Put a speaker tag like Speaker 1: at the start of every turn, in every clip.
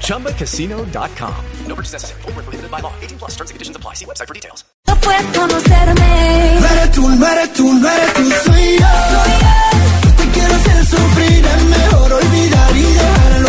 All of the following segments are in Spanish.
Speaker 1: ChumbaCasino.com. No purchase necessary. Full prohibited by law. 18 plus terms and conditions apply. See website for details.
Speaker 2: No puedes conocerme.
Speaker 3: No eres tú, no eres tú, no eres tú, soy yo. Soy yo. Te quiero hacer sufrir, es mejor olvidar y dejarlo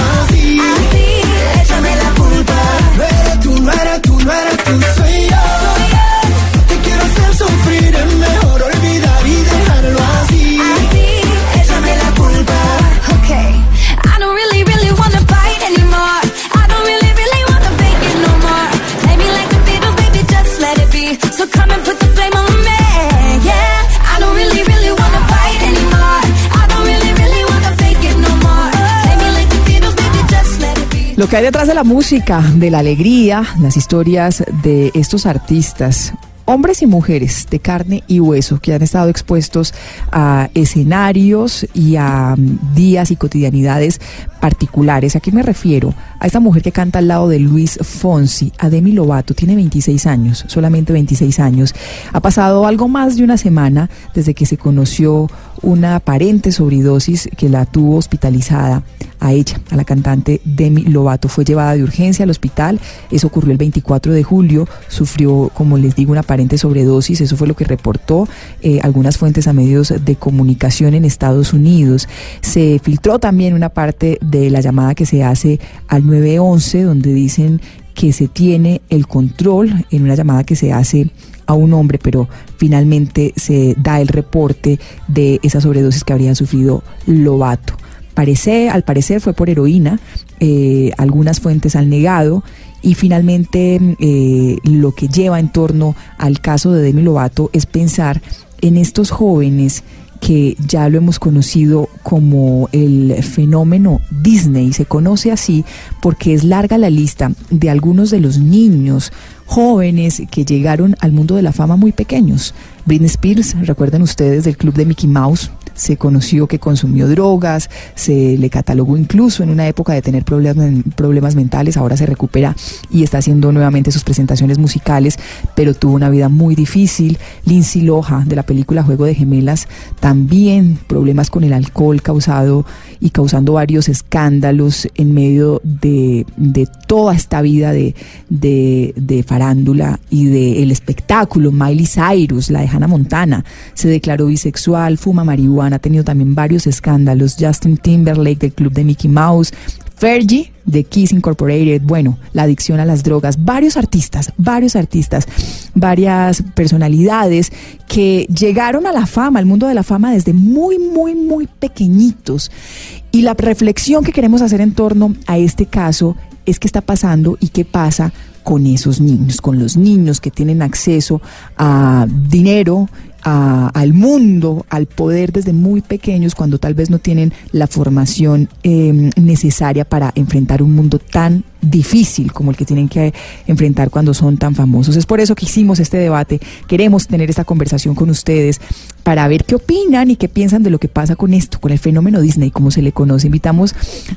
Speaker 4: Lo que hay detrás de la música, de la alegría, las historias de estos artistas, hombres y mujeres de carne y hueso que han estado expuestos a escenarios y a mm, días y cotidianidades particulares. ¿A qué me refiero? A esta mujer que canta al lado de Luis Fonsi, a Demi Lovato, tiene 26 años, solamente 26 años. Ha pasado algo más de una semana desde que se conoció una aparente sobredosis que la tuvo hospitalizada a ella, a la cantante Demi Lovato. Fue llevada de urgencia al hospital, eso ocurrió el 24 de julio, sufrió, como les digo, una aparente sobredosis, eso fue lo que reportó eh, algunas fuentes a medios de comunicación en Estados Unidos. Se filtró también una parte de la llamada que se hace al 911, donde dicen que se tiene el control en una llamada que se hace a un hombre, pero finalmente se da el reporte de esa sobredosis que habría sufrido Lobato. Parece, al parecer fue por heroína, eh, algunas fuentes han negado y finalmente eh, lo que lleva en torno al caso de Demi Lovato es pensar en estos jóvenes que ya lo hemos conocido como el fenómeno Disney. Se conoce así porque es larga la lista de algunos de los niños jóvenes que llegaron al mundo de la fama muy pequeños. Britney Spears, recuerden ustedes del club de Mickey Mouse, se conoció que consumió drogas, se le catalogó incluso en una época de tener problemas, mentales, ahora se recupera y está haciendo nuevamente sus presentaciones musicales, pero tuvo una vida muy difícil. Lindsay Lohan de la película Juego de Gemelas, también problemas con el alcohol causado y causando varios escándalos en medio de, de toda esta vida de, de, de farándula y del el espectáculo. Miley Cyrus, la de Hannah Montana, se declaró bisexual, fuma marihuana ha tenido también varios escándalos. Justin Timberlake del club de Mickey Mouse, Fergie de Kiss Incorporated, bueno, la adicción a las drogas, varios artistas, varios artistas, varias personalidades que llegaron a la fama, al mundo de la fama desde muy, muy, muy pequeñitos. Y la reflexión que queremos hacer en torno a este caso es qué está pasando y qué pasa con esos niños, con los niños que tienen acceso a dinero, a, al mundo, al poder desde muy pequeños, cuando tal vez no tienen la formación eh, necesaria para enfrentar un mundo tan difícil como el que tienen que enfrentar cuando son tan famosos. Es por eso que hicimos este debate. Queremos tener esta conversación con ustedes para ver qué opinan y qué piensan de lo que pasa con esto, con el fenómeno Disney, como se le conoce. Invitamos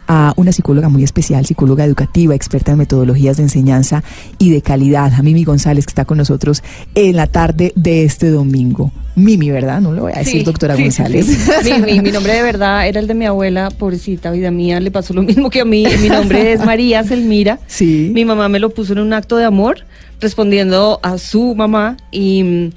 Speaker 4: a una psicóloga muy especial, psicóloga educativa, experta en metodologías de enseñanza y de calidad, a Mimi González, que está con nosotros en la tarde de este domingo. Mimi, ¿verdad? No le voy a decir
Speaker 5: Sí,
Speaker 4: doctora
Speaker 5: sí,
Speaker 4: González.
Speaker 5: sí, mi- mi nombre de verdad era el de mi abuela, pobrecita vida mía, le pasó lo mismo que a mí. Mi nombre es María Selmira.
Speaker 4: Sí.
Speaker 5: Mi mamá me lo puso en un acto de amor, respondiendo a su mamá. Y,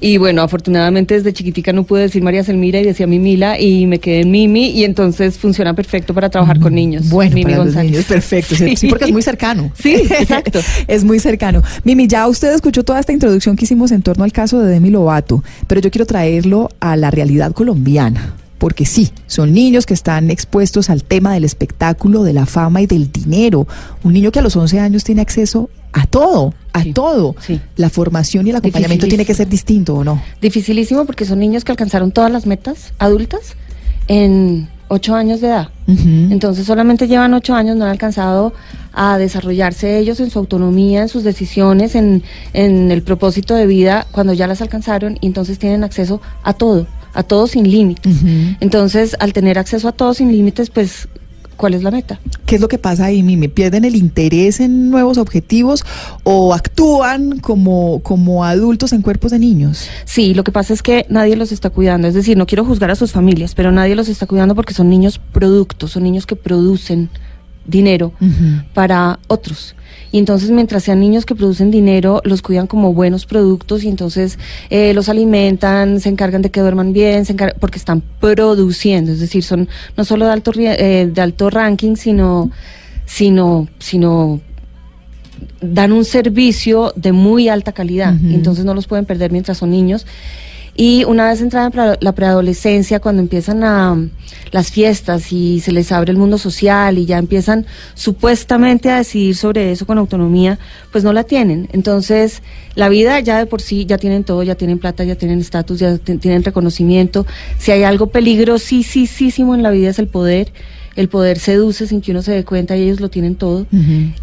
Speaker 5: y bueno, afortunadamente desde chiquitica no pude decir María Selmira y decía Mimila y me quedé en Mimi. Y entonces funciona perfecto para trabajar con niños.
Speaker 4: Bueno,
Speaker 5: Mimi
Speaker 4: para los
Speaker 5: González.
Speaker 4: niños, perfecto. Sí. sí, porque es muy cercano.
Speaker 5: Sí, exacto.
Speaker 4: es muy cercano. Mimi, ya usted escuchó toda esta introducción que hicimos en torno al caso de Demi Lovato, pero yo quiero traerlo a la realidad colombiana. Porque sí, son niños que están expuestos al tema del espectáculo, de la fama y del dinero. Un niño que a los 11 años tiene acceso a todo, a
Speaker 5: Sí,
Speaker 4: todo.
Speaker 5: sí.
Speaker 4: La formación y el acompañamiento tiene que ser distinto, ¿o no?
Speaker 5: Dificilísimo porque son niños que alcanzaron todas las metas adultas en ocho años de edad. Entonces solamente llevan ocho años, no han alcanzado a desarrollarse ellos en su autonomía, en sus decisiones, en, en el propósito de vida, cuando ya las alcanzaron y entonces tienen acceso a todo, a todo sin límites. Entonces, al tener acceso a todo sin límites, pues, ¿cuál es la meta?
Speaker 4: ¿Qué es lo que pasa ahí, Mimi? ¿Pierden el interés en nuevos objetivos o actúan como, como adultos en cuerpos de niños?
Speaker 5: Sí, lo que pasa es que nadie los está cuidando. Es decir, no quiero juzgar a sus familias, pero nadie los está cuidando porque son niños productos, son niños que producen dinero para otros. Y entonces, mientras sean niños que producen dinero, los cuidan como buenos productos y entonces eh, los alimentan, se encargan de que duerman bien, se porque están produciendo. Es decir, son no solo de alto, eh, de alto ranking, sino, sino, sino dan un servicio de muy alta calidad, entonces no los pueden perder mientras son niños. Y una vez entrada en la preadolescencia, cuando empiezan a, las fiestas y se les abre el mundo social y ya empiezan supuestamente a decidir sobre eso con autonomía, pues no la tienen. Entonces, la vida ya de por sí, ya tienen todo, ya tienen plata, ya tienen estatus, ya tienen reconocimiento. Si hay algo peligrosísimo en la vida es el poder. El poder seduce sin que uno se dé cuenta y ellos lo tienen todo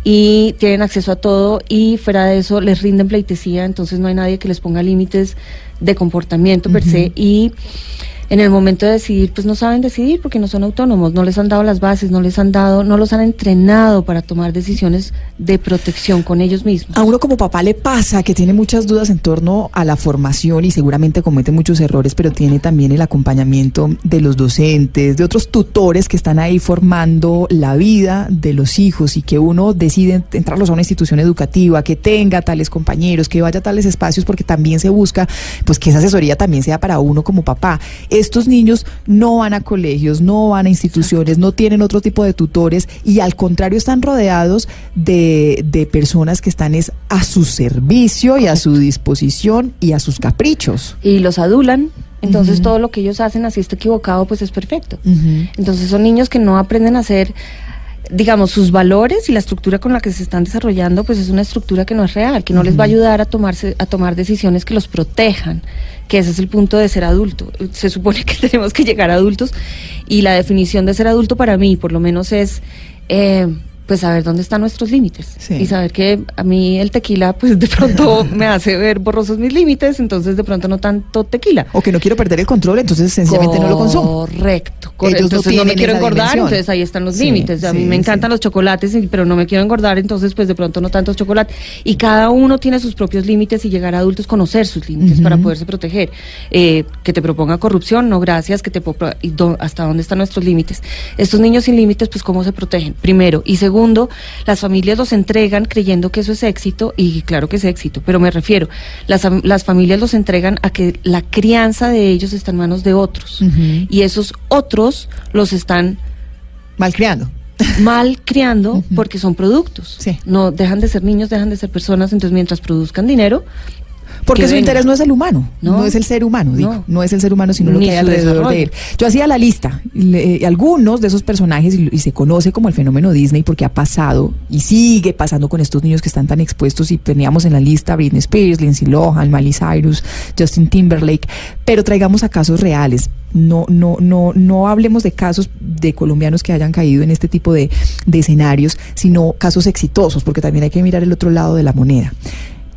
Speaker 5: y tienen acceso a todo y fuera de eso les rinden pleitesía, entonces no hay nadie que les ponga límites de comportamiento per se y en el momento de decidir pues no saben decidir porque no son autónomos, no les han dado las bases, no les han dado, no los han entrenado para tomar decisiones de protección con ellos mismos.
Speaker 4: A uno como papá le pasa que tiene muchas dudas en torno a la formación y seguramente comete muchos errores, pero tiene también el acompañamiento de los docentes, de otros tutores que están ahí formando la vida de los hijos y que uno decide entrarlos a una institución educativa, que tenga tales compañeros, que vaya a tales espacios, porque también se busca pues que esa asesoría también sea para uno como papá. Estos niños no van a colegios, no van a instituciones, no tienen otro tipo de tutores y al contrario están rodeados de, de personas que están es a su servicio y a su disposición y a sus caprichos.
Speaker 5: Y los adulan, entonces todo lo que ellos hacen así está equivocado pues es perfecto. Entonces son niños que no aprenden a hacer, digamos, sus valores y la estructura con la que se están desarrollando, pues es una estructura que no es real, que no les va a ayudar a tomarse, a tomar decisiones que los protejan, que ese es el punto de ser adulto. Se supone que tenemos que llegar a adultos y la definición de ser adulto para mí, por lo menos, es eh, pues saber dónde están nuestros límites
Speaker 4: Sí.
Speaker 5: y saber que a mí el tequila, pues de pronto me hace ver borrosos mis límites, entonces de pronto no tanto tequila.
Speaker 4: O que no quiero perder el control, entonces sencillamente no lo consumo.
Speaker 5: Correcto, correcto. Entonces no, me quiero engordar,
Speaker 4: dimensión.
Speaker 5: entonces ahí están los
Speaker 4: Sí,
Speaker 5: límites. A mí
Speaker 4: sí,
Speaker 5: me encantan los chocolates, pero no me quiero engordar, entonces pues de pronto no tantos chocolates. Y cada uno tiene sus propios límites y llegar a adultos conocer sus límites para poderse proteger. Eh, que te proponga corrupción, no gracias, que te y hasta dónde están nuestros límites. Estos niños sin límites, pues cómo se protegen. Primero y segundo, las familias los entregan creyendo que eso es éxito y claro que es éxito, pero me refiero, las, las familias los entregan a que la crianza de ellos está en manos de otros y esos otros los están
Speaker 4: Malcriando.
Speaker 5: mal criando porque son productos.
Speaker 4: Sí.
Speaker 5: No dejan de ser niños, dejan de ser personas, entonces mientras produzcan dinero,
Speaker 4: Porque
Speaker 5: que
Speaker 4: su
Speaker 5: venga.
Speaker 4: interés no es el humano, no,
Speaker 5: No.
Speaker 4: es el ser humano, digo, no.
Speaker 5: No.
Speaker 4: es el ser humano, sino lo que hay alrededor de él. Yo hacía la lista, le- eh, algunos de esos personajes, y, y se conoce como el fenómeno Disney porque ha pasado y sigue pasando con estos niños que están tan expuestos y teníamos en la lista Britney Spears, Lindsay Lohan, Miley Cyrus, Justin Timberlake, pero traigamos a casos reales. No, no, no, no hablemos de casos de colombianos que hayan caído en este tipo de, de escenarios, sino casos exitosos, porque también hay que mirar el otro lado de la moneda.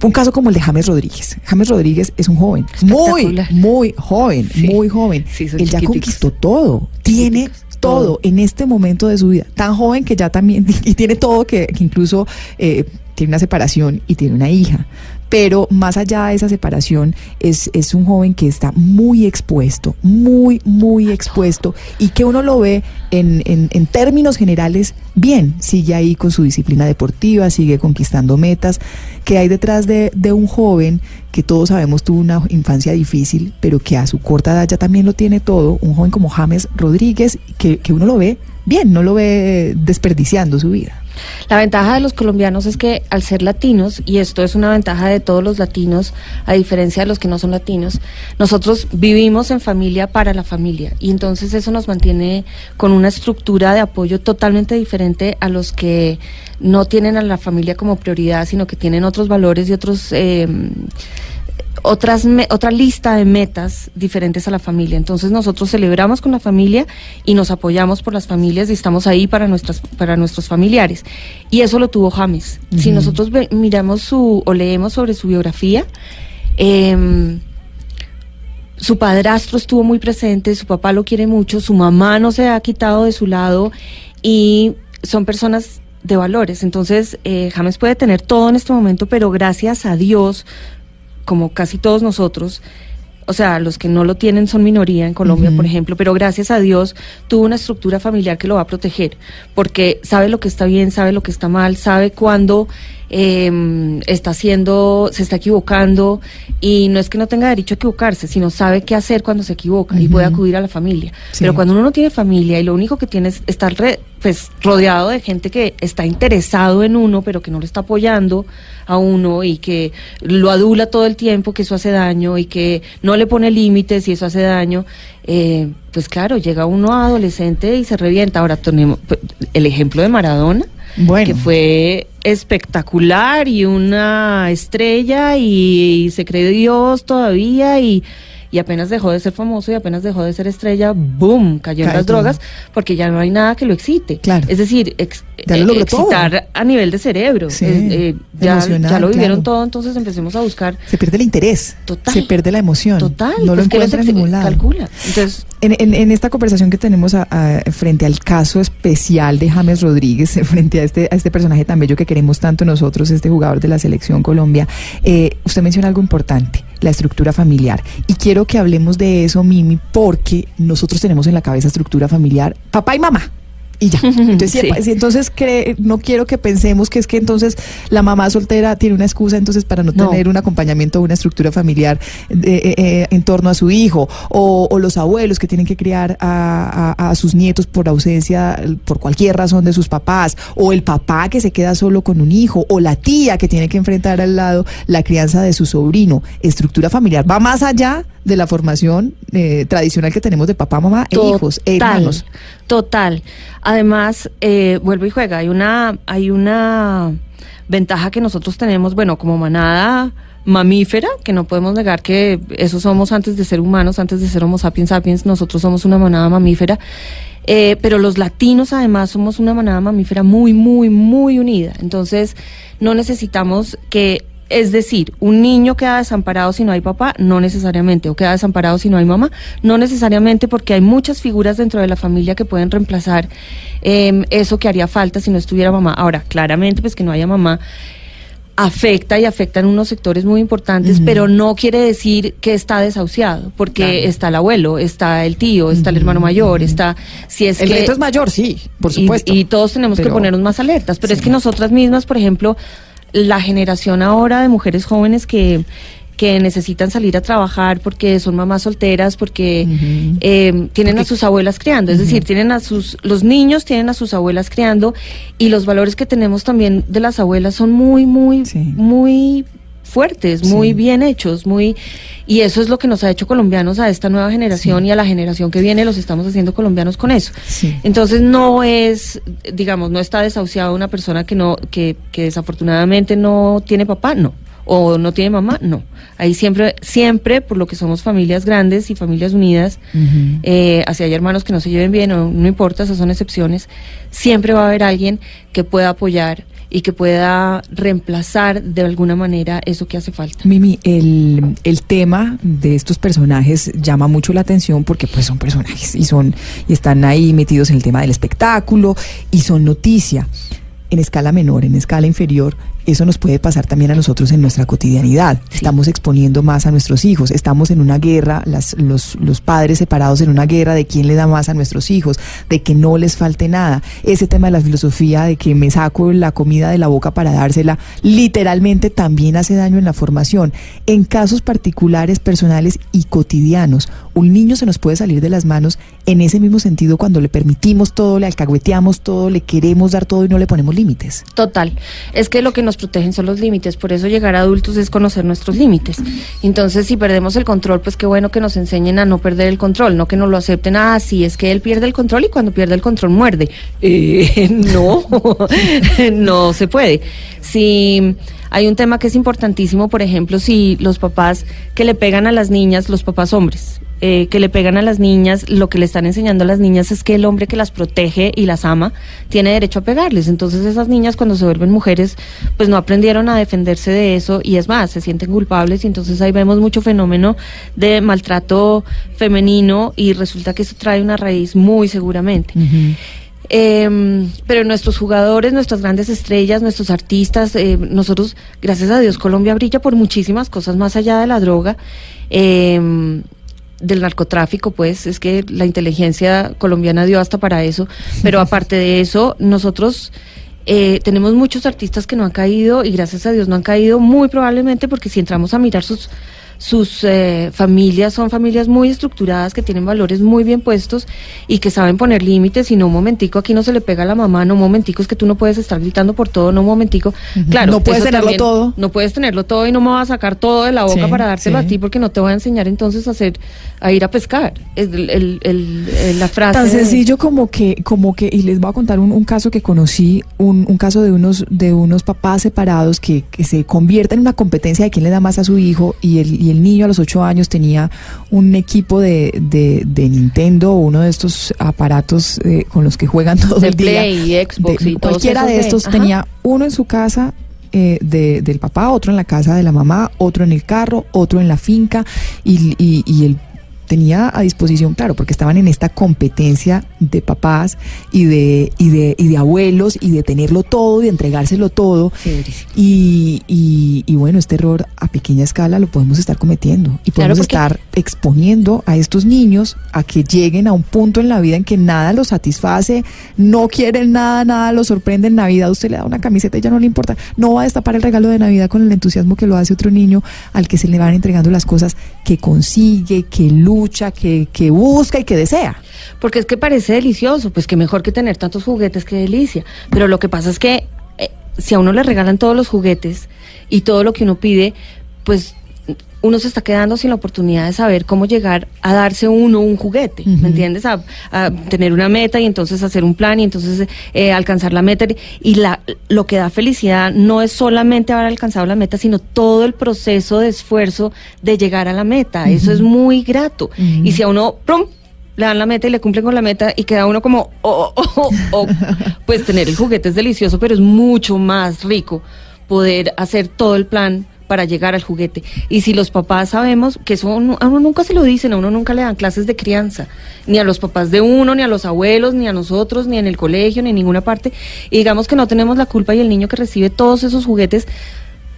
Speaker 4: Un caso como el de James Rodríguez. James Rodríguez es un joven, muy, muy joven,
Speaker 5: Sí.
Speaker 4: muy joven.
Speaker 5: Sí,
Speaker 4: Él ya conquistó todo, tiene todo. en este momento de su vida. Tan joven que ya también, y tiene todo, que, que incluso eh, tiene una separación y tiene una hija. Pero más allá de esa separación, es, es un joven que está muy expuesto, muy, muy expuesto, y que uno lo ve en, en, términos generales bien. Sigue ahí con su disciplina deportiva, sigue conquistando metas. que hay detrás de, de un joven que todos sabemos tuvo una infancia difícil, pero que a su corta edad ya también lo tiene todo? Un joven como James Rodríguez, que, que uno lo ve bien, no lo ve desperdiciando su vida.
Speaker 5: La ventaja de los colombianos es que al ser latinos, y esto es una ventaja de todos los latinos, a diferencia de los que no son latinos, nosotros vivimos en familia para la familia. Y entonces eso nos mantiene con una estructura de apoyo totalmente diferente a los que no tienen a la familia como prioridad, sino que tienen otros valores y otros... eh, otras me- otra lista de metas diferentes a la familia. Entonces nosotros celebramos con la familia y nos apoyamos por las familias y estamos ahí para nuestras para nuestros familiares. Y eso lo tuvo James. Si nosotros ve- miramos su o leemos sobre su biografía, em, su padrastro estuvo muy presente, su papá lo quiere mucho, su mamá no se ha quitado de su lado y son personas de valores. Entonces, eh, James puede tener todo en este momento, pero gracias a Dios, como casi todos nosotros, o sea, los que no lo tienen son minoría en Colombia, por ejemplo, pero gracias a Dios tuvo una estructura familiar que lo va a proteger, porque sabe lo que está bien, sabe lo que está mal, sabe cuándo eh, está haciendo, se está equivocando, y no es que no tenga derecho a equivocarse, sino sabe qué hacer cuando se equivoca y puede acudir a la familia.
Speaker 4: Sí.
Speaker 5: Pero cuando uno no tiene familia y lo único que tiene es estar re- pues, rodeado de gente que está interesado en uno, pero que no lo está apoyando a uno y que lo adula todo el tiempo, que eso hace daño y que no le pone límites y eso hace daño, eh, pues claro, llega uno adolescente y se revienta. Ahora tenemos pues, el ejemplo de Maradona, Que fue espectacular y una estrella y, se cree Dios todavía y, y apenas dejó de ser famoso y apenas dejó de ser estrella, ¡boom! cayó en las
Speaker 4: todo.
Speaker 5: drogas porque ya no hay nada que lo excite.
Speaker 4: Claro.
Speaker 5: Es decir, ex-
Speaker 4: Ya lo
Speaker 5: eh,
Speaker 4: todo.
Speaker 5: excitar a nivel de cerebro.
Speaker 4: Sí,
Speaker 5: Eh, ya, lo vivieron
Speaker 4: claro.
Speaker 5: todo, entonces empecemos a buscar.
Speaker 4: Se pierde el interés.
Speaker 5: Total.
Speaker 4: Se pierde la emoción.
Speaker 5: Total,
Speaker 4: No lo
Speaker 5: pues
Speaker 4: encuentra en ningún lado.
Speaker 5: calcula. Entonces,
Speaker 4: En, en- en esta conversación que tenemos a- a- frente al caso especial de James Rodríguez, frente a este, a este personaje tan bello que queremos tanto nosotros, este jugador de la selección Colombia, eh, usted menciona algo importante, la estructura familiar. Y quiero que hablemos de eso, Mimi, porque nosotros tenemos en la cabeza estructura familiar, papá y mamá. Y ya. Entonces, si-
Speaker 5: Sí.
Speaker 4: si entonces cree- no quiero que pensemos que es que entonces la mamá soltera tiene una excusa entonces para no,
Speaker 5: No.
Speaker 4: tener un acompañamiento o una estructura familiar de- eh, eh, en torno a su hijo o, o los abuelos que tienen que criar a, a- a sus nietos por ausencia por cualquier razón de sus papás o el papá que se queda solo con un hijo o la tía que tiene que enfrentar al lado la crianza de su sobrino estructura familiar va más allá de la formación eh, tradicional que tenemos de papá mamá e hijos e hermanos
Speaker 5: Total. Además, eh, vuelvo y juega. Hay una, hay una ventaja que nosotros tenemos, bueno, como manada mamífera, que no podemos negar que eso somos antes de ser humanos, antes de ser homo sapiens sapiens, nosotros somos una manada mamífera. Eh, pero los latinos además somos una manada mamífera muy, muy, muy unida. Entonces, no necesitamos que, es decir, un niño queda desamparado si no hay papá, no necesariamente, o queda desamparado si no hay mamá, no necesariamente porque hay muchas figuras dentro de la familia que pueden reemplazar eh, eso que haría falta si no estuviera mamá. Ahora, claramente, pues que no haya mamá afecta y afecta en unos sectores muy importantes, pero no quiere decir que está desahuciado, porque está el abuelo, está el tío, está el hermano mayor, está si es
Speaker 4: el
Speaker 5: que
Speaker 4: reto es mayor sí por supuesto
Speaker 5: Y, todos tenemos que ponernos más alertas. Pero es que nosotras mismas, por ejemplo, la generación ahora de mujeres jóvenes que que necesitan salir a trabajar porque son mamás solteras, porque eh, tienen a sus abuelas criando, es decir, tienen a sus, los niños tienen a sus abuelas criando y los valores que tenemos también de las abuelas son muy, muy,
Speaker 4: Sí.
Speaker 5: muy fuertes,
Speaker 4: Sí.
Speaker 5: muy bien hechos, muy y eso es lo que nos ha hecho colombianos a esta nueva generación y a la generación que viene los estamos haciendo colombianos con eso.
Speaker 4: Sí.
Speaker 5: Entonces no es, digamos, no está desahuciada una persona que no, que, que desafortunadamente no tiene papá, no. O no tiene mamá, no. Ahí siempre, siempre, por lo que somos familias grandes y familias unidas, eh, así hay hermanos que no se lleven bien o no importa, esas son excepciones, siempre va a haber alguien que pueda apoyar y que pueda reemplazar de alguna manera eso que hace falta.
Speaker 4: Mimi, el, el tema de estos personajes llama mucho la atención porque pues son personajes y son y están ahí metidos en el tema del espectáculo y son noticia. En escala menor, en escala inferior, eso nos puede pasar también a nosotros en nuestra cotidianidad. Estamos exponiendo más a nuestros hijos, estamos en una guerra, las, los, los padres separados en una guerra de quién le da más a nuestros hijos, de que no les falte nada. Ese tema de la filosofía de que me saco la comida de la boca para dársela, literalmente también hace daño en la formación. En casos particulares, personales y cotidianos, un niño se nos puede salir de las manos en ese mismo sentido cuando le permitimos todo, le alcahueteamos todo, le queremos dar todo y no le ponemos límites.
Speaker 5: Total. Es que lo que nos protegen son los límites. Por eso llegar a adultos es conocer nuestros límites. Entonces, si perdemos el control, pues qué bueno que nos enseñen a no perder el control, no que nos lo acepten. Ah, es que él pierde el control y cuando pierde el control muerde. Eh, no, no se puede. Si hay un tema que es importantísimo, por ejemplo, si los papás que le pegan a las niñas, los papás hombres, eh, que le pegan a las niñas, lo que le están enseñando a las niñas es que el hombre que las protege y las ama tiene derecho a pegarles. Entonces esas niñas cuando se vuelven mujeres, pues no aprendieron a defenderse de eso y es más, se sienten culpables y entonces ahí vemos mucho fenómeno de maltrato femenino y resulta que eso trae una raíz muy seguramente. Eh, pero nuestros jugadores, nuestras grandes estrellas, nuestros artistas, eh, nosotros, gracias a Dios, Colombia brilla por muchísimas cosas más allá de la droga. Eh, del narcotráfico, pues es que la inteligencia colombiana dio hasta para eso, pero aparte de eso, nosotros eh, tenemos muchos artistas que no han caído y gracias a Dios no han caído muy probablemente porque si entramos a mirar sus sus eh, familias son familias muy estructuradas que tienen valores muy bien puestos y que saben poner límites y no un momentico aquí no se le pega a la mamá, no un momentico es que tú no puedes estar gritando por todo, no un momentico. Claro,
Speaker 4: No puedes tenerlo
Speaker 5: también-
Speaker 4: todo.
Speaker 5: No puedes tenerlo todo y no me vas a sacar todo de la boca
Speaker 4: Sí,
Speaker 5: para dárselo
Speaker 4: sí.
Speaker 5: a ti porque no te voy a enseñar entonces a hacer a ir a pescar. Es el- el- la frase
Speaker 4: Tan
Speaker 5: de-
Speaker 4: sencillo como que, como que, y les voy a contar un, un caso que conocí, un, un caso de unos, de unos papás separados que, que se convierten en una competencia de quién le da más a su hijo, y el, y el niño a los ocho años tenía un equipo de, de, de Nintendo, uno de estos aparatos eh, con los que juegan todo
Speaker 5: De
Speaker 4: el día.
Speaker 5: Play, Xbox
Speaker 4: De-
Speaker 5: y todos
Speaker 4: cualquiera de
Speaker 5: de-
Speaker 4: estos
Speaker 5: ajá.
Speaker 4: tenía uno en su casa eh, de- del papá, otro en la casa de la mamá, otro en el carro, otro en la finca y, y, y él tenía a disposición, claro, porque estaban en esta competencia de papás y de, y de, y de abuelos y de tenerlo todo y de entregárselo todo. Y, y, y bueno, este error a pequeña escala lo podemos estar cometiendo y podemos estar exponiendo a estos niños a que lleguen a un punto en la vida en que nada los satisface, no quieren nada, nada los sorprende en Navidad. Usted le da una camiseta y ya no le importa. No va a destapar el regalo de Navidad con el entusiasmo que lo hace otro niño al que se le van entregando las cosas que consigue, que lucha, que, que busca y que desea.
Speaker 5: Porque es que parece delicioso, pues que mejor que tener tantos juguetes, que delicia. Pero lo que pasa es que eh, si a uno le regalan todos los juguetes y todo lo que uno pide, pues uno se está quedando sin la oportunidad de saber cómo llegar a darse uno un juguete. ¿me entiendes? A, a tener una meta y entonces hacer un plan y entonces eh, alcanzar la meta. Y la, lo que da felicidad no es solamente haber alcanzado la meta, sino todo el proceso de esfuerzo de llegar a la meta. Eso es muy grato. Y si a uno, ¡prum! le dan la meta y le cumplen con la meta y queda uno como, oh, oh, oh, oh. pues tener el juguete es delicioso, pero es mucho más rico poder hacer todo el plan para llegar al juguete. Y si los papás sabemos que eso a uno nunca se lo dicen, a uno nunca le dan clases de crianza, ni a los papás de uno, ni a los abuelos, ni a nosotros, ni en el colegio, ni en ninguna parte. Y digamos que no tenemos la culpa y el niño que recibe todos esos juguetes,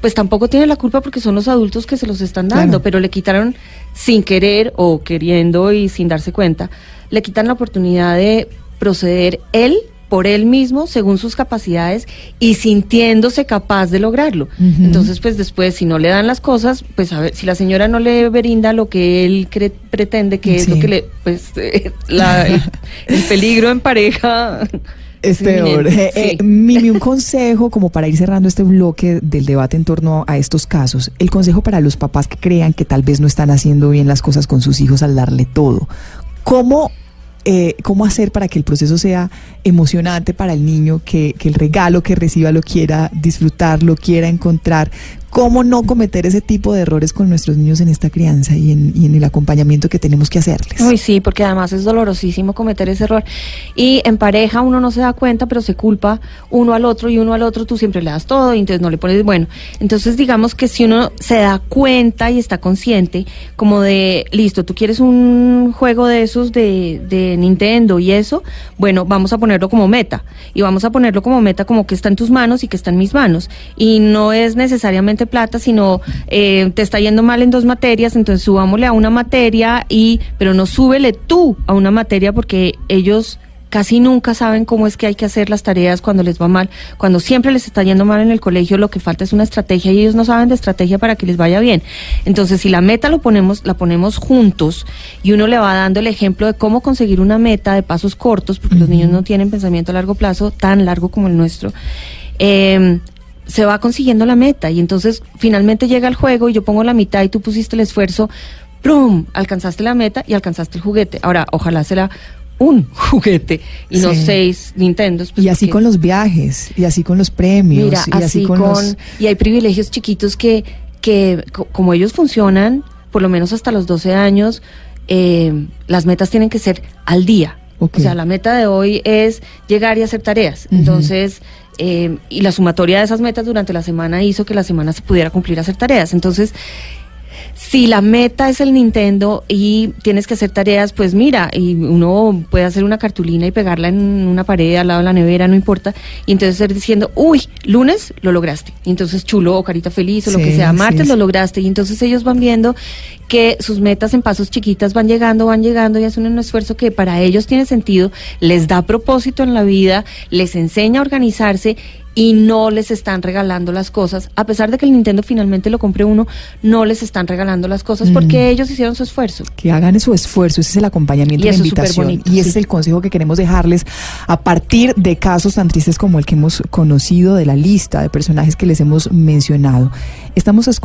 Speaker 5: pues tampoco tiene la culpa porque son los adultos que se los están dando,
Speaker 4: Claro.
Speaker 5: pero le quitaron sin querer o queriendo y sin darse cuenta, le quitan la oportunidad de proceder él por él mismo según sus capacidades y sintiéndose capaz de lograrlo. Entonces, pues después, si no le dan las cosas, pues a ver, si la señora no le brinda lo que él cre- pretende, que es lo que le, pues, eh, la- el, el peligro en pareja
Speaker 4: Es peor. Eh, eh. Mimi, un consejo como para ir cerrando este bloque del debate en torno a estos casos. El consejo para los papás que crean que tal vez no están haciendo bien las cosas con sus hijos al darle todo. ¿Cómo, eh, cómo hacer para que el proceso sea emocionante para el niño, que, que el regalo que reciba lo quiera disfrutar, lo quiera encontrar? ¿Cómo no cometer ese tipo de errores con nuestros niños en esta crianza y en, y en el acompañamiento que tenemos que hacerles?
Speaker 5: Uy, sí, porque además es dolorosísimo cometer ese error. Y en pareja uno no se da cuenta, pero se culpa uno al otro y uno al otro, tú siempre le das todo y entonces no le pones, bueno, entonces digamos que si uno se da cuenta y está consciente como de, listo, tú quieres un juego de esos de, de Nintendo y eso, bueno, vamos a ponerlo como meta y vamos a ponerlo como meta como que está en tus manos y que está en mis manos. Y no es necesariamente plata, sino eh, te está yendo mal en dos materias, entonces subámosle a una materia y, pero no súbele tú a una materia porque ellos casi nunca saben cómo es que hay que hacer las tareas cuando les va mal, cuando siempre les está yendo mal en el colegio, lo que falta es una estrategia y ellos no saben de estrategia para que les vaya bien. Entonces, si la meta lo ponemos, la ponemos juntos y uno le va dando el ejemplo de cómo conseguir una meta de pasos cortos, porque los niños no tienen pensamiento a largo plazo tan largo como el nuestro. eh, se va consiguiendo la meta y entonces finalmente llega el juego y yo pongo la mitad y tú pusiste el esfuerzo, ¡prum! Alcanzaste la meta y alcanzaste el juguete. Ahora, ojalá se la un juguete y no seis Nintendos. pues,
Speaker 4: y así
Speaker 5: porque-
Speaker 4: con los viajes, y así con los premios,
Speaker 5: Mira,
Speaker 4: y así, con, los-
Speaker 5: y hay privilegios chiquitos que, que co- como ellos funcionan, por lo menos hasta los 12 años, eh, las metas tienen que ser al día. O sea, la meta de hoy es llegar y hacer tareas. Entonces, eh, y la sumatoria de esas metas durante la semana hizo que la semana se pudiera cumplir hacer tareas. Entonces, si la meta es el Nintendo y tienes que hacer tareas, pues mira, y uno puede hacer una cartulina y pegarla en una pared al lado de la nevera, no importa, y entonces estar diciendo, uy, lunes lo lograste, y entonces chulo o carita feliz o lo que sea, martes
Speaker 4: es.
Speaker 5: lo lograste, y entonces ellos van viendo que sus metas en pasos chiquitas van llegando, van llegando y hacen un esfuerzo que para ellos tiene sentido, les da propósito en la vida, les enseña a organizarse y no les están regalando las cosas, a pesar de que el Nintendo finalmente lo compre uno, no les están regalando las cosas porque ellos hicieron su esfuerzo.
Speaker 4: que hagan su esfuerzo, ese es el acompañamiento
Speaker 5: Y
Speaker 4: la invitación.
Speaker 5: superbonito,
Speaker 4: y ese
Speaker 5: sí.
Speaker 4: es el consejo que queremos dejarles a partir de casos tan tristes como el que hemos conocido de la lista de personajes que les hemos mencionado. Estamos escuchando